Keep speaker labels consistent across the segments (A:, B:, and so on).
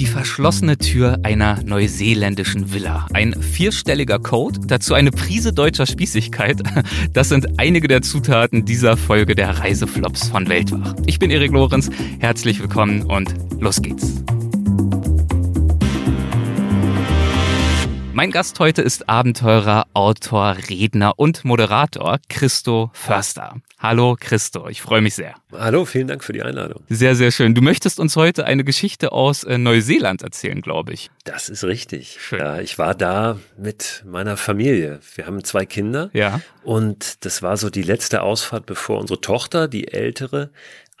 A: Die verschlossene Tür einer neuseeländischen Villa. Ein vierstelliger Code, dazu eine Prise deutscher Spießigkeit. Das sind einige der Zutaten dieser Folge der Reiseflops von Weltwach. Ich bin Erik Lorenz, herzlich willkommen und los geht's. Mein Gast heute ist Abenteurer, Autor, Redner und Moderator Christo Förster. Hallo Christo, ich freue mich sehr.
B: Hallo, vielen Dank für die Einladung.
A: Sehr, sehr schön. Du möchtest uns heute eine Geschichte aus äh, Neuseeland erzählen, glaube ich.
B: Das ist richtig. Schön. Ja, ich war da mit meiner Familie. Wir haben zwei Kinder.
A: Ja.
B: Und das war so die letzte Ausfahrt, bevor unsere Tochter, die ältere,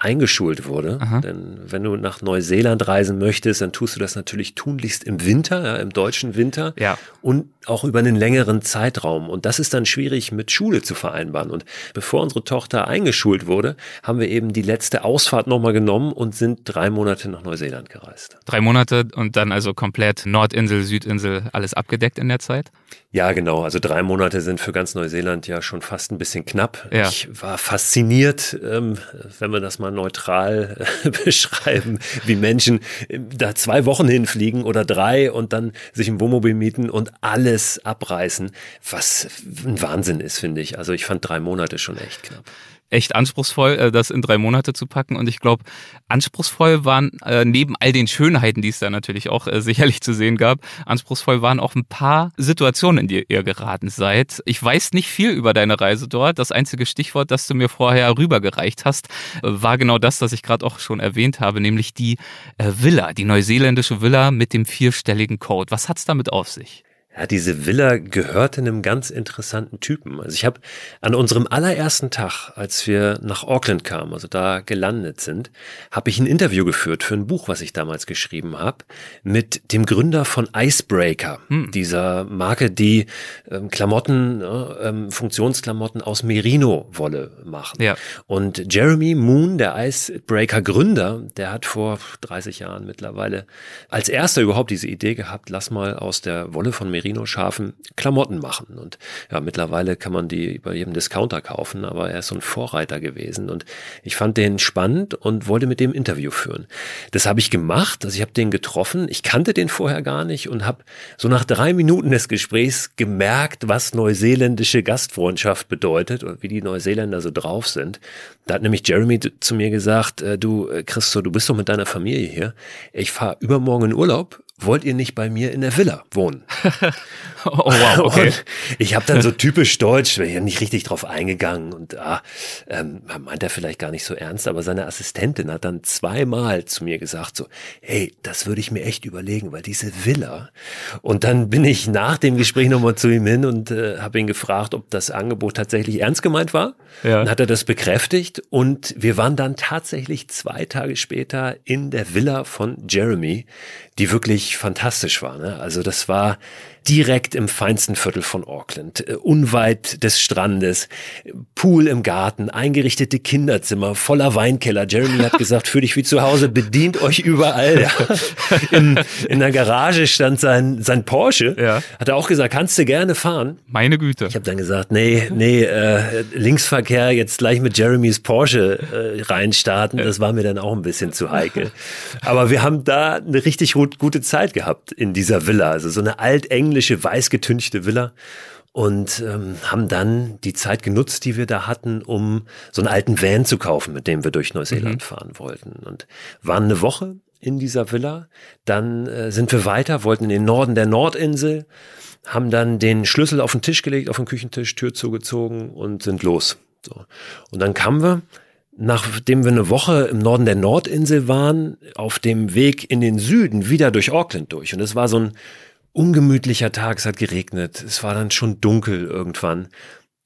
B: eingeschult wurde. Aha. Denn wenn du nach Neuseeland reisen möchtest, dann tust du das natürlich tunlichst im Winter, ja, im deutschen Winter
A: ja.
B: und auch über einen längeren Zeitraum. Und das ist dann schwierig mit Schule zu vereinbaren. Und bevor unsere Tochter eingeschult wurde, haben wir eben die letzte Ausfahrt nochmal genommen und sind drei Monate nach Neuseeland gereist.
A: Drei Monate und dann also komplett Nordinsel, Südinsel, alles abgedeckt in der Zeit?
B: Ja, genau. Also drei Monate sind für ganz Neuseeland ja schon fast ein bisschen knapp. Ja. Ich war fasziniert, ähm, wenn wir das mal neutral äh, beschreiben, wie Menschen äh, da zwei Wochen hinfliegen oder drei und dann sich ein Wohnmobil mieten und alles abreißen, was ein Wahnsinn ist, finde ich. Also ich fand drei Monate schon echt knapp
A: echt anspruchsvoll, äh, das in drei Monate zu packen. Und ich glaube, anspruchsvoll waren äh, neben all den Schönheiten, die es da natürlich auch äh, sicherlich zu sehen gab, anspruchsvoll waren auch ein paar Situationen, in die ihr geraten seid. Ich weiß nicht viel über deine Reise dort. Das einzige Stichwort, das du mir vorher rübergereicht hast, war genau das, das ich gerade auch schon erwähnt habe, nämlich die Villa, die neuseeländische Villa mit dem vierstelligen Code. Was hat's damit auf sich?
B: Ja, diese Villa gehörte einem ganz interessanten Typen. Also ich habe an unserem allerersten Tag, als wir nach Auckland kamen, also da gelandet sind, habe ich ein Interview geführt für ein Buch, was ich damals geschrieben habe, mit dem Gründer von Icebreaker, hm. dieser Marke, die ähm, Klamotten, äh, Funktionsklamotten aus Merino-Wolle machen.
A: Ja.
B: Und Jeremy Moon, der Icebreaker-Gründer, der hat vor 30 Jahren mittlerweile als erster überhaupt diese Idee gehabt, lass mal aus der Wolle von Merino Merino-Schafen Klamotten machen. Und ja, mittlerweile kann man die bei jedem Discounter kaufen, aber er ist so ein Vorreiter gewesen. Und ich fand den spannend und wollte mit dem Interview führen. Das habe ich gemacht. Also ich habe den getroffen. Ich kannte den vorher gar nicht und habe so nach drei Minuten des Gesprächs gemerkt, was neuseeländische Gastfreundschaft bedeutet und wie die Neuseeländer so drauf sind. Da hat nämlich Jeremy zu mir gesagt, äh, du äh, Christo, du bist doch mit deiner Familie hier. Ich fahre übermorgen in Urlaub wollt ihr nicht bei mir in der Villa wohnen?
A: oh, wow, okay. Und
B: ich habe dann so typisch deutsch, bin ja nicht richtig drauf eingegangen und ah, ähm, meint er vielleicht gar nicht so ernst, aber seine Assistentin hat dann zweimal zu mir gesagt so, hey, das würde ich mir echt überlegen, weil diese Villa. Und dann bin ich nach dem Gespräch nochmal zu ihm hin und äh, habe ihn gefragt, ob das Angebot tatsächlich ernst gemeint war. Ja. Dann hat er das bekräftigt und wir waren dann tatsächlich zwei Tage später in der Villa von Jeremy, die wirklich fantastisch war. Ne? Also das war direkt im feinsten Viertel von Auckland, äh, unweit des Strandes, Pool im Garten, eingerichtete Kinderzimmer, voller Weinkeller. Jeremy hat gesagt, fühl dich wie zu Hause, bedient euch überall. Ja. In, in der Garage stand sein, sein Porsche.
A: Ja.
B: Hat er auch gesagt, kannst du gerne fahren.
A: Meine Güte.
B: Ich habe dann gesagt, nee, nee, äh, Linksverkehr jetzt gleich mit Jeremys Porsche äh, reinstarten, das war mir dann auch ein bisschen zu heikel. Aber wir haben da eine richtig gut, gute Zeit gehabt in dieser Villa. Also so eine altenglische, weißgetünchte Villa und ähm, haben dann die Zeit genutzt, die wir da hatten, um so einen alten Van zu kaufen, mit dem wir durch Neuseeland mhm. fahren wollten. Und waren eine Woche in dieser Villa. Dann äh, sind wir weiter, wollten in den Norden der Nordinsel, haben dann den Schlüssel auf den Tisch gelegt, auf den Küchentisch, Tür zugezogen und sind los. So. Und dann kamen wir nachdem wir eine Woche im Norden der Nordinsel waren, auf dem Weg in den Süden wieder durch Auckland durch. Und es war so ein ungemütlicher Tag, es hat geregnet, es war dann schon dunkel irgendwann.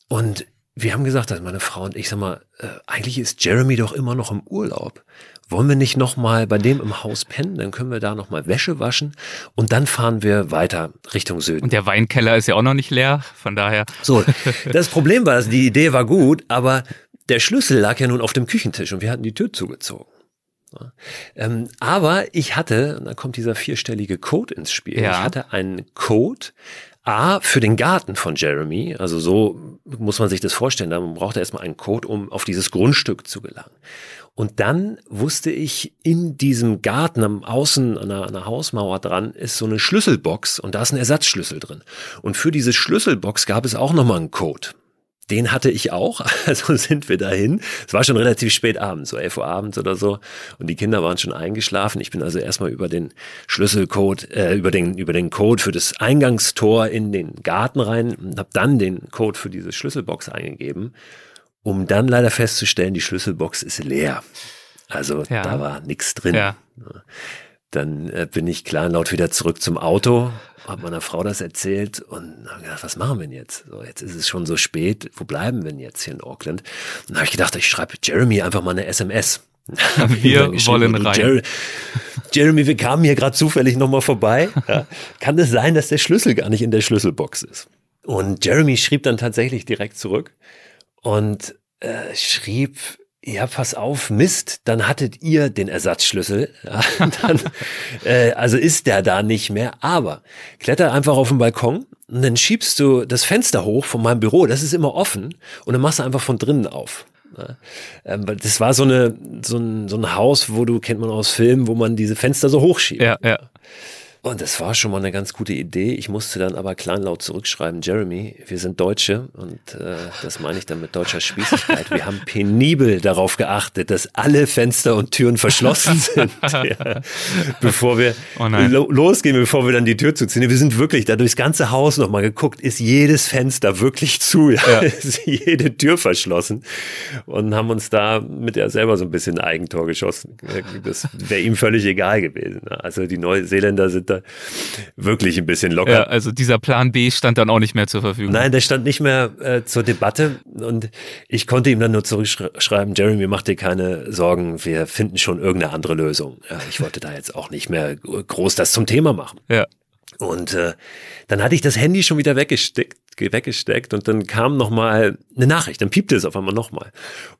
B: Und wir haben gesagt, also meine Frau und ich, sag mal, äh, eigentlich ist Jeremy doch immer noch im Urlaub. Wollen wir nicht noch mal bei dem im Haus pennen? Dann können wir da noch mal Wäsche waschen und dann fahren wir weiter Richtung Süden.
A: Und der Weinkeller ist ja auch noch nicht leer, von daher.
B: So, das Problem war, die Idee war gut, aber der Schlüssel lag ja nun auf dem Küchentisch und wir hatten die Tür zugezogen. Ähm, aber ich hatte, und da kommt dieser vierstellige Code ins Spiel,
A: ja.
B: ich hatte einen Code A, für den Garten von Jeremy, also so muss man sich das vorstellen, da braucht er erstmal einen Code, um auf dieses Grundstück zu gelangen. Und dann wusste ich, in diesem Garten am Außen an einer, einer, Hausmauer dran ist so eine Schlüsselbox und da ist ein Ersatzschlüssel drin. Und für diese Schlüsselbox gab es auch nochmal einen Code. Den hatte ich auch, also sind wir dahin. Es war schon relativ spät abends, so 11 Uhr abends oder so. Und die Kinder waren schon eingeschlafen. Ich bin also erstmal über den Schlüsselcode, äh, über den, über den Code für das Eingangstor in den Garten rein und habe dann den Code für diese Schlüsselbox eingegeben um dann leider festzustellen, die Schlüsselbox ist leer. Also ja. da war nichts drin. Ja. Dann äh, bin ich klar laut wieder zurück zum Auto, habe meiner Frau das erzählt und habe gedacht, was machen wir denn jetzt? So, jetzt ist es schon so spät, wo bleiben wir denn jetzt hier in Auckland? Und dann habe ich gedacht, ich schreibe Jeremy einfach mal eine SMS.
A: Wir wollen rein.
B: Jeremy, Jeremy, wir kamen hier gerade zufällig nochmal vorbei. Ja, kann es sein, dass der Schlüssel gar nicht in der Schlüsselbox ist? Und Jeremy schrieb dann tatsächlich direkt zurück und äh, schrieb, ja, pass auf, Mist, dann hattet ihr den Ersatzschlüssel. Ja, dann, äh, also ist der da nicht mehr. Aber kletter einfach auf den Balkon und dann schiebst du das Fenster hoch von meinem Büro, das ist immer offen, und dann machst du einfach von drinnen auf. Ja, ähm, das war so, eine, so, ein, so ein Haus, wo du, kennt man aus Filmen, wo man diese Fenster so hochschiebt.
A: Ja, ja.
B: Und das war schon mal eine ganz gute Idee. Ich musste dann aber kleinlaut zurückschreiben, Jeremy, wir sind Deutsche und äh, das meine ich dann mit deutscher Spießigkeit. Wir haben penibel darauf geachtet, dass alle Fenster und Türen verschlossen sind, ja, bevor wir oh lo losgehen, bevor wir dann die Tür zuziehen. Wir sind wirklich da durchs ganze Haus nochmal geguckt, ist jedes Fenster wirklich zu, ja? ja. ist jede Tür verschlossen und haben uns da mit er selber so ein bisschen ein Eigentor geschossen. Das wäre ihm völlig egal gewesen. Also die Neuseeländer sind da da wirklich ein bisschen locker. Ja,
A: also dieser Plan B stand dann auch nicht mehr zur Verfügung.
B: Nein, der stand nicht mehr äh, zur Debatte und ich konnte ihm dann nur zurückschreiben, Jeremy, mach dir keine Sorgen, wir finden schon irgendeine andere Lösung. Ja, ich wollte da jetzt auch nicht mehr groß das zum Thema machen.
A: Ja.
B: Und äh, dann hatte ich das Handy schon wieder weggesteckt, weggesteckt und dann kam noch mal eine Nachricht, dann piepte es auf einmal noch mal.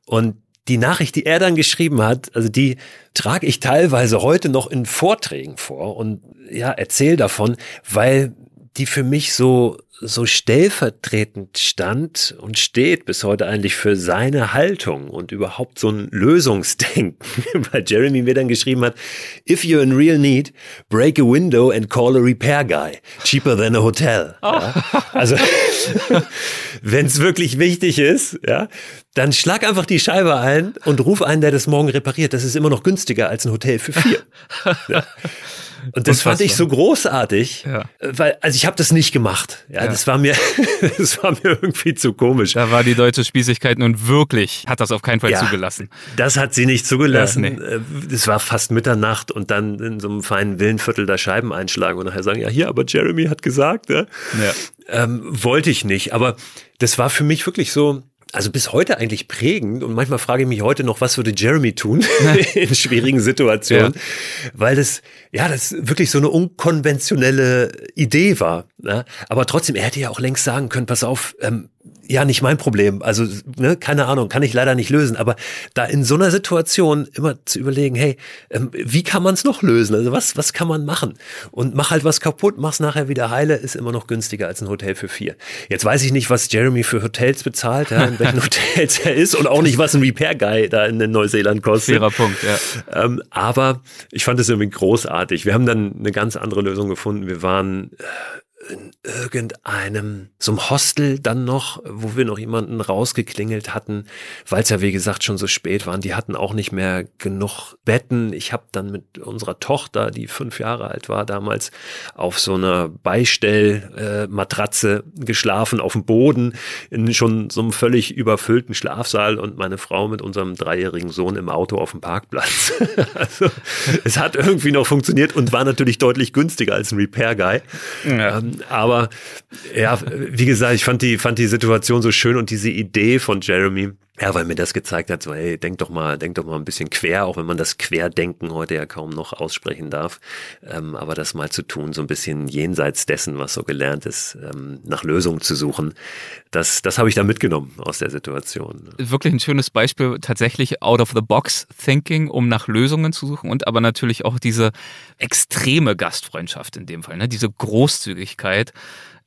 B: Und die Nachricht, die er dann geschrieben hat, also die trage ich teilweise heute noch in Vorträgen vor und ja, erzähle davon, weil die für mich so so stellvertretend stand und steht bis heute eigentlich für seine Haltung und überhaupt so ein Lösungsdenken, weil Jeremy mir dann geschrieben hat, if you're in real need, break a window and call a repair guy, cheaper than a hotel. Oh. Ja, also wenn es wirklich wichtig ist, ja, dann schlag einfach die Scheibe ein und ruf einen, der das morgen repariert. Das ist immer noch günstiger als ein Hotel für vier. Ja. Und das fand ich so großartig, ja. weil also ich habe das nicht gemacht. Ja, ja, das war mir das war mir irgendwie zu komisch.
A: Da war die deutsche Spießigkeit nun wirklich hat das auf keinen Fall ja, zugelassen.
B: Das hat sie nicht zugelassen. Ja, nee. Es war fast Mitternacht und dann in so einem feinen Villenviertel da Scheiben einschlagen und nachher sagen, ja hier, aber Jeremy hat gesagt, ja. Ähm, wollte ich nicht, aber das war für mich wirklich so also bis heute eigentlich prägend und manchmal frage ich mich heute noch, was würde Jeremy tun in schwierigen Situationen, ja. weil das ja das wirklich so eine unkonventionelle Idee war. Ne? Aber trotzdem, er hätte ja auch längst sagen können, pass auf, ähm, ja, nicht mein Problem. Also, ne, keine Ahnung, kann ich leider nicht lösen. Aber da in so einer Situation immer zu überlegen, hey, ähm, wie kann man es noch lösen? Also was, was kann man machen? Und mach halt was kaputt, mach's nachher wieder heile, ist immer noch günstiger als ein Hotel für vier. Jetzt weiß ich nicht, was Jeremy für Hotels bezahlt, ja, in welchen Hotels er ist und auch nicht, was ein Repair Guy da in Neuseeland kostet.
A: Fairer Punkt, ja.
B: Ähm, aber ich fand es irgendwie großartig. Wir haben dann eine ganz andere Lösung gefunden. Wir waren äh, in irgendeinem, so einem Hostel dann noch, wo wir noch jemanden rausgeklingelt hatten, weil es ja wie gesagt schon so spät waren. Die hatten auch nicht mehr genug Betten. Ich habe dann mit unserer Tochter, die fünf Jahre alt war damals, auf so einer Beistellmatratze äh, geschlafen, auf dem Boden, in schon so einem völlig überfüllten Schlafsaal und meine Frau mit unserem dreijährigen Sohn im Auto auf dem Parkplatz. also es hat irgendwie noch funktioniert und war natürlich deutlich günstiger als ein Repair Guy. Ja. Ähm, aber ja, wie gesagt, ich fand die, fand die Situation so schön und diese Idee von Jeremy, ja, weil mir das gezeigt hat, so, hey, denk doch mal, denk doch mal ein bisschen quer, auch wenn man das Querdenken heute ja kaum noch aussprechen darf. Ähm, aber das mal zu tun, so ein bisschen jenseits dessen, was so gelernt ist, ähm, nach Lösungen zu suchen, das, das habe ich da mitgenommen aus der Situation.
A: Wirklich ein schönes Beispiel, tatsächlich out of the box thinking, um nach Lösungen zu suchen und aber natürlich auch diese extreme Gastfreundschaft in dem Fall, ne? diese Großzügigkeit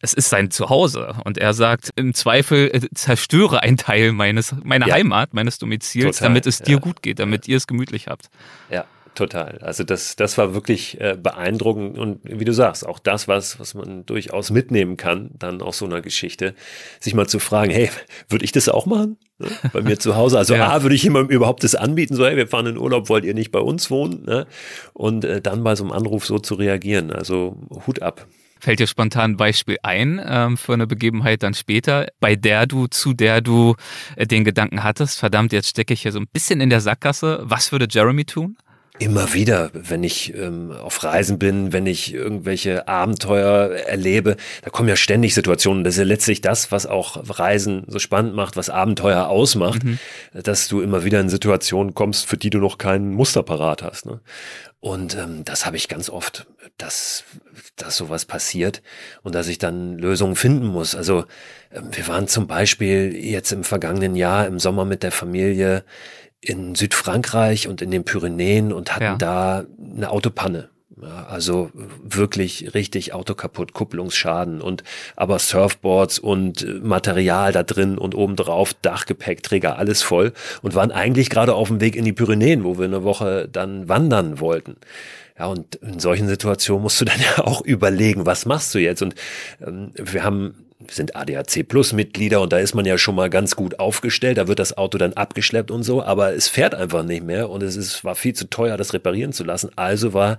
A: es ist sein Zuhause. Und er sagt, im Zweifel äh, zerstöre ein Teil meines, meiner ja. Heimat, meines Domizils, Total. damit es dir ja. gut geht, damit ihr es gemütlich habt.
B: Ja, total. Also das, das war wirklich äh, beeindruckend und wie du sagst, auch das, was, was man durchaus mitnehmen kann, dann aus so einer Geschichte, sich mal zu fragen, hey, würde ich das auch machen? Ne? Bei mir zu Hause. Also ja. A, würde ich jemandem überhaupt das anbieten, so, hey, wir fahren in Urlaub, wollt ihr nicht bei uns wohnen? Ne? Und äh, dann bei so einem Anruf so zu reagieren. Also Hut ab.
A: Fällt dir spontan ein Beispiel ein ähm, für eine Begebenheit dann später, bei der du, zu der du äh, den Gedanken hattest, verdammt, jetzt stecke ich hier so ein bisschen in der Sackgasse. Was würde Jeremy tun?
B: Immer wieder, wenn ich ähm, auf Reisen bin, wenn ich irgendwelche Abenteuer erlebe, da kommen ja ständig Situationen. Das ist ja letztlich das, was auch Reisen so spannend macht, was Abenteuer ausmacht, mhm. dass du immer wieder in Situationen kommst, für die du noch keinen Muster parat hast. Ne? Und ähm, das habe ich ganz oft, dass, dass sowas passiert und dass ich dann Lösungen finden muss. Also ähm, wir waren zum Beispiel jetzt im vergangenen Jahr im Sommer mit der Familie in Südfrankreich und in den Pyrenäen und hatten ja. da eine Autopanne. Ja, also wirklich richtig Auto kaputt, Kupplungsschaden und aber Surfboards und Material da drin und obendrauf Dachgepäckträger, alles voll und waren eigentlich gerade auf dem Weg in die Pyrenäen, wo wir eine Woche dann wandern wollten. Ja, und in solchen Situationen musst du dann ja auch überlegen, was machst du jetzt? Und ähm, wir haben wir sind ADAC Plus Mitglieder und da ist man ja schon mal ganz gut aufgestellt. Da wird das Auto dann abgeschleppt und so, aber es fährt einfach nicht mehr und es ist, war viel zu teuer, das reparieren zu lassen. Also war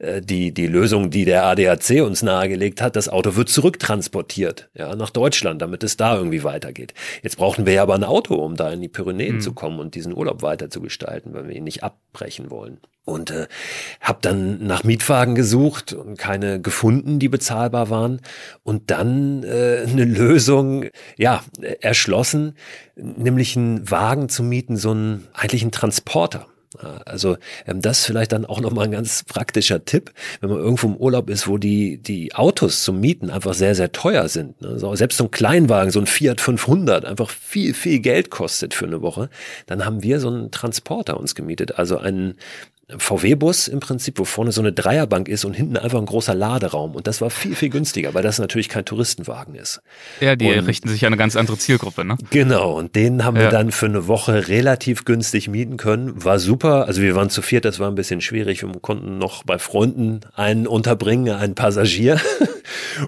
B: äh, die, die Lösung, die der ADAC uns nahegelegt hat, das Auto wird zurücktransportiert, ja, nach Deutschland, damit es da irgendwie weitergeht. Jetzt brauchten wir ja aber ein Auto, um da in die Pyrenäen mhm. zu kommen und diesen Urlaub weiter zu gestalten, weil wir ihn nicht abbrechen wollen und äh, habe dann nach Mietwagen gesucht und keine gefunden, die bezahlbar waren und dann äh, eine Lösung ja erschlossen, nämlich einen Wagen zu mieten, so einen eigentlichen Transporter. Also ähm, das vielleicht dann auch nochmal ein ganz praktischer Tipp, wenn man irgendwo im Urlaub ist, wo die, die Autos zum Mieten einfach sehr, sehr teuer sind. Ne? So, selbst so ein Kleinwagen, so ein Fiat 500, einfach viel, viel Geld kostet für eine Woche. Dann haben wir so einen Transporter uns gemietet, also einen, VW-Bus im Prinzip, wo vorne so eine Dreierbank ist und hinten einfach ein großer Laderaum. Und das war viel, viel günstiger, weil das natürlich kein Touristenwagen ist.
A: Ja, die und, richten sich an eine ganz andere Zielgruppe, ne?
B: Genau. Und den haben ja. wir dann für eine Woche relativ günstig mieten können. War super. Also wir waren zu viert, das war ein bisschen schwierig. Wir konnten noch bei Freunden einen unterbringen, einen Passagier.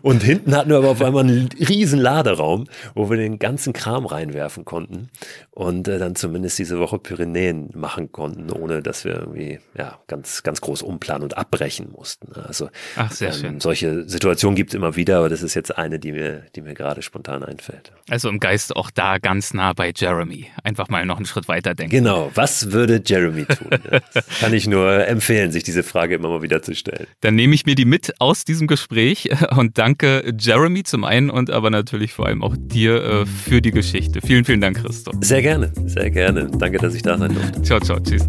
B: Und hinten hatten wir aber auf einmal einen riesen Laderaum, wo wir den ganzen Kram reinwerfen konnten und äh, dann zumindest diese Woche Pyrenäen machen konnten, ohne dass wir irgendwie ja ganz ganz groß umplanen und abbrechen mussten. Also
A: Ach, sehr ähm, schön.
B: solche Situationen gibt es immer wieder, aber das ist jetzt eine, die mir die mir gerade spontan einfällt.
A: Also im Geist auch da ganz nah bei Jeremy. Einfach mal noch einen Schritt weiter denken.
B: Genau. Was würde Jeremy tun? kann ich nur empfehlen, sich diese Frage immer mal wieder zu stellen.
A: Dann nehme ich mir die mit aus diesem Gespräch und danke Jeremy zum einen und aber natürlich vor allem auch dir äh, für die Geschichte. Vielen, vielen Dank, Christoph.
B: Sehr gerne, sehr gerne. Danke, dass ich da sein durfte.
A: Ciao, ciao, tschüss.